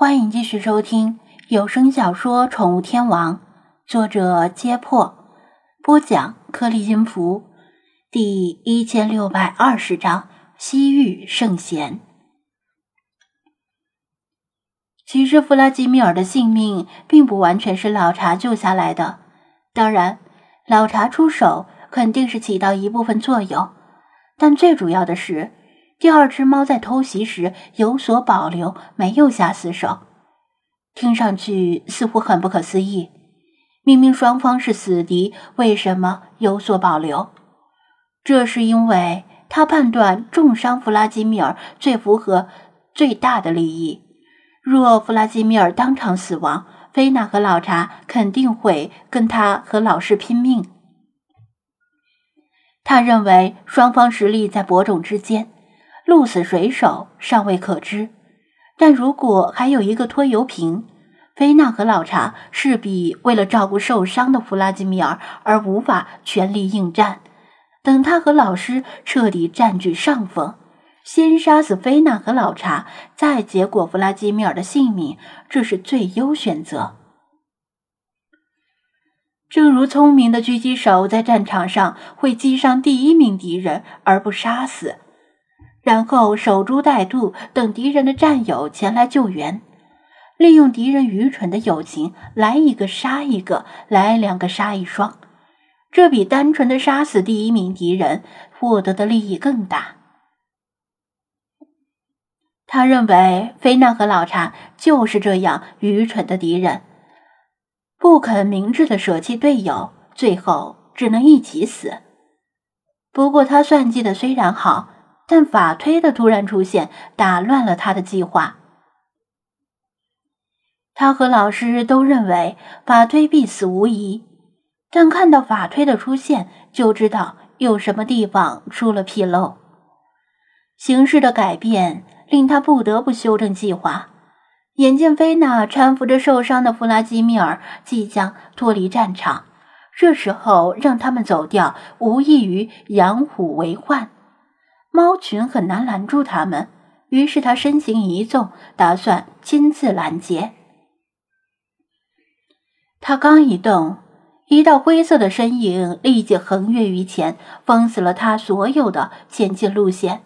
欢迎继续收听有声小说《宠物天王》，作者：揭破，播讲：颗粒音符，第一千六百二十章：西域圣贤。其实，弗拉基米尔的性命并不完全是老查救下来的，当然，老查出手肯定是起到一部分作用，但最主要的是。第二只猫在偷袭时有所保留，没有下死手，听上去似乎很不可思议。明明双方是死敌，为什么有所保留？这是因为他判断重伤弗拉基米尔最符合最大的利益。若弗拉基米尔当场死亡，菲娜和老查肯定会跟他和老师拼命。他认为双方实力在伯仲之间。鹿死谁手尚未可知，但如果还有一个拖油瓶，菲娜和老查势必为了照顾受伤的弗拉基米尔而无法全力应战。等他和老师彻底占据上风，先杀死菲娜和老查，再结果弗拉基米尔的性命，这是最优选择。正如聪明的狙击手在战场上会击伤第一名敌人而不杀死。然后守株待兔，等敌人的战友前来救援，利用敌人愚蠢的友情，来一个杀一个，来两个杀一双，这比单纯的杀死第一名敌人获得的利益更大。他认为菲娜和老查就是这样愚蠢的敌人，不肯明智的舍弃队友，最后只能一起死。不过他算计的虽然好。但法推的突然出现打乱了他的计划。他和老师都认为法推必死无疑，但看到法推的出现，就知道有什么地方出了纰漏。形势的改变令他不得不修正计划。眼见菲娜搀扶着受伤的弗拉基米尔即将脱离战场，这时候让他们走掉，无异于养虎为患。猫群很难拦住他们，于是他身形一纵，打算亲自拦截。他刚一动，一道灰色的身影立即横越于前，封死了他所有的前进路线。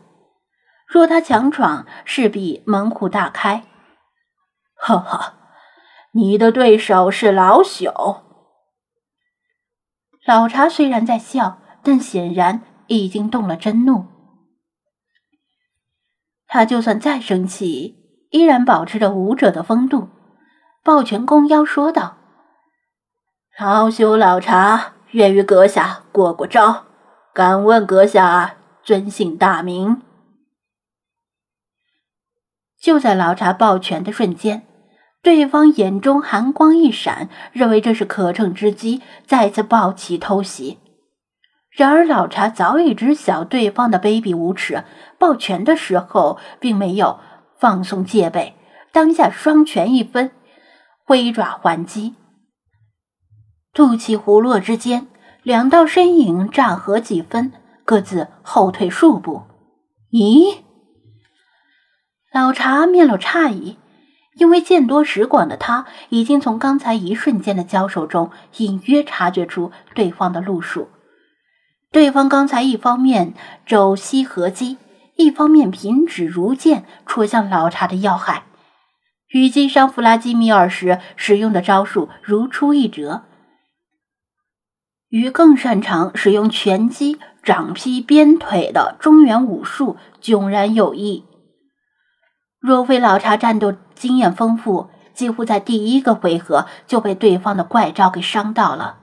若他强闯，势必门户大开。哈哈，你的对手是老朽。老茶虽然在笑，但显然已经动了真怒。他就算再生气，依然保持着武者的风度，抱拳弓腰说道：“老朽老茶愿与阁下过过招，敢问阁下尊姓大名？”就在老茶抱拳的瞬间，对方眼中寒光一闪，认为这是可乘之机，再次抱起偷袭。然而，老茶早已知晓对方的卑鄙无耻，抱拳的时候并没有放松戒备，当下双拳一分，挥爪还击。吐气胡落之间，两道身影乍合几分，各自后退数步。咦？老茶面露诧异，因为见多识广的他，已经从刚才一瞬间的交手中隐约察觉出对方的路数。对方刚才一方面肘膝合击，一方面平指如剑戳向老查的要害，与击伤弗拉基米尔时使用的招数如出一辙，与更擅长使用拳击、掌劈、鞭腿的中原武术迥然有异。若非老查战斗经验丰富，几乎在第一个回合就被对方的怪招给伤到了。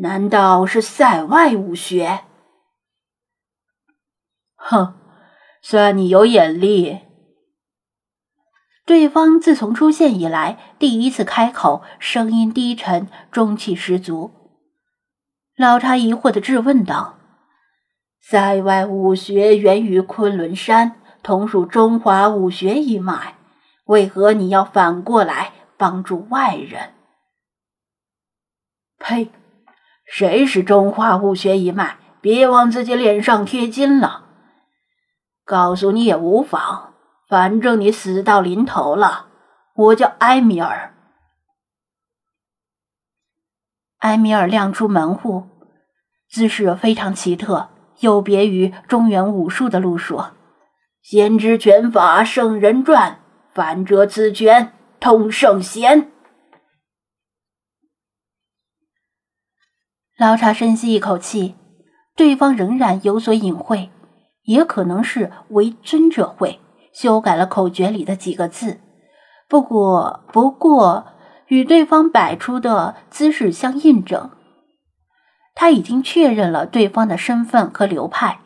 难道是塞外武学？哼，算你有眼力。对方自从出现以来，第一次开口，声音低沉，中气十足。老查疑惑的质问道：“塞外武学源于昆仑山，同属中华武学一脉，为何你要反过来帮助外人？”呸！谁是中华武学一脉？别往自己脸上贴金了。告诉你也无妨，反正你死到临头了。我叫埃米尔。埃米尔亮出门户，姿势非常奇特，有别于中原武术的路数。先知拳法，圣人传，反者此拳通圣贤。老茶深吸一口气，对方仍然有所隐晦，也可能是为尊者会修改了口诀里的几个字。不过，不过与对方摆出的姿势相印证，他已经确认了对方的身份和流派，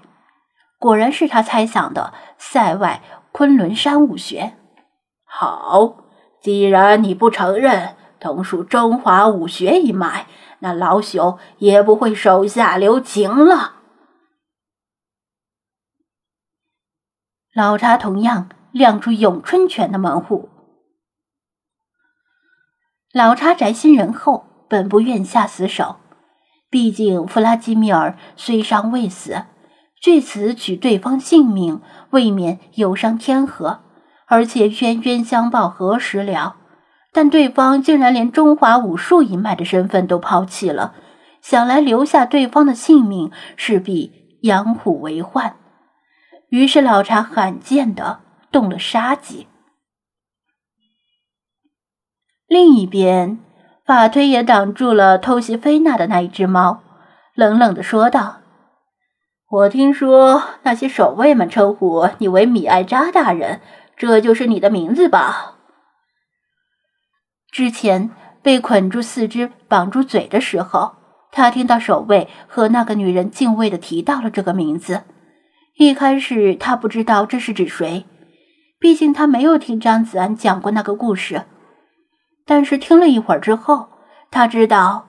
果然是他猜想的塞外昆仑山武学。好，既然你不承认同属中华武学一脉，那老朽也不会手下留情了。老茶同样亮出咏春拳的门户。老查宅心仁厚，本不愿下死手。毕竟弗拉基米尔虽伤未死，据此取对方性命，未免有伤天和。而且冤冤相报何时了？但对方竟然连中华武术一脉的身份都抛弃了，想来留下对方的性命，势必养虎为患。于是老查罕见的动了杀机。另一边，法推也挡住了偷袭菲娜的那一只猫，冷冷的说道：“我听说那些守卫们称呼你为米艾扎大人，这就是你的名字吧？”之前被捆住四肢、绑住嘴的时候，他听到守卫和那个女人敬畏的提到了这个名字。一开始他不知道这是指谁，毕竟他没有听张子安讲过那个故事。但是听了一会儿之后，他知道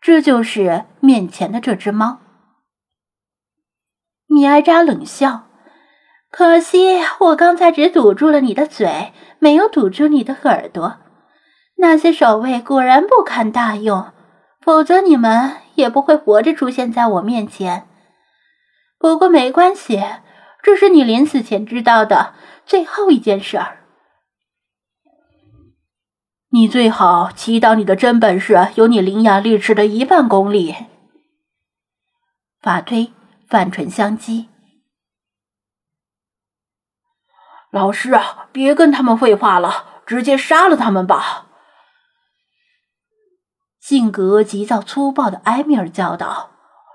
这就是面前的这只猫。米埃扎冷笑：“可惜我刚才只堵住了你的嘴，没有堵住你的耳朵。那些守卫果然不堪大用，否则你们也不会活着出现在我面前。不过没关系，这是你临死前知道的最后一件事儿。”你最好祈祷你的真本事有你伶牙俐齿的一半功力。法推泛唇相讥：“老师，别跟他们废话了，直接杀了他们吧。”性格急躁粗暴的埃米尔叫道，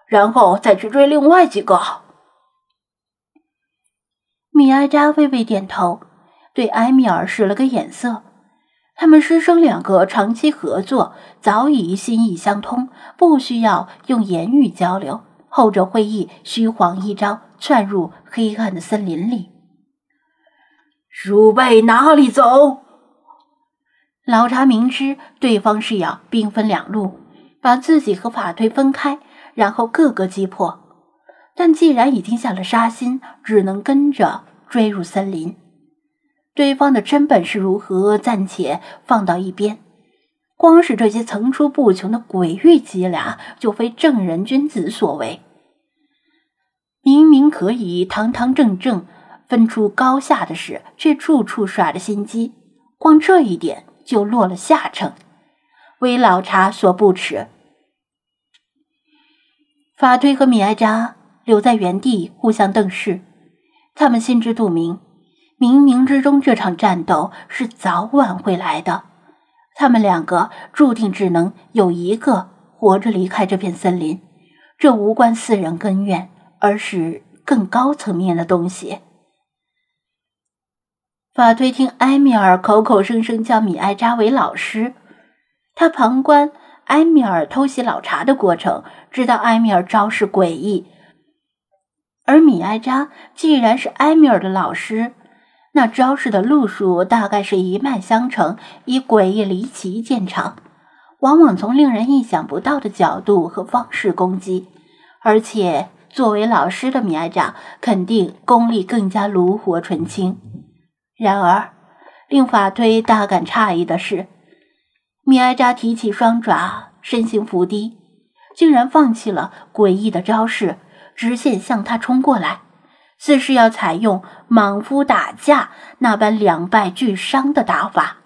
然后再去追另外几个。米埃扎微微点头，对埃米尔使了个眼色。他们师生两个长期合作，早已心意相通，不需要用言语交流。后者会意，虚晃一招，窜入黑暗的森林里。鼠辈哪里走？老查明知对方是要兵分两路，把自己和法推分开，然后各个击破。但既然已经下了杀心，只能跟着追入森林。对方的真本事如何，暂且放到一边。光是这些层出不穷的鬼域伎俩，就非正人君子所为。明明可以堂堂正正分出高下的事，却处处耍着心机，光这一点就落了下乘，为老茶所不齿。法推和米埃扎留在原地，互相瞪视，他们心知肚明。冥冥之中，这场战斗是早晚会来的。他们两个注定只能有一个活着离开这片森林。这无关私人恩怨，而是更高层面的东西。法推听埃米尔口口声声叫米埃扎为老师，他旁观埃米尔偷袭老茶的过程，知道埃米尔招式诡异。而米埃扎既然是埃米尔的老师。那招式的路数大概是一脉相承，以诡异离奇见长，往往从令人意想不到的角度和方式攻击。而且作为老师的米埃扎肯定功力更加炉火纯青。然而，令法推大感诧异的是，米埃扎提起双爪，身形伏低，竟然放弃了诡异的招式，直线向他冲过来。似是要采用莽夫打架那般两败俱伤的打法。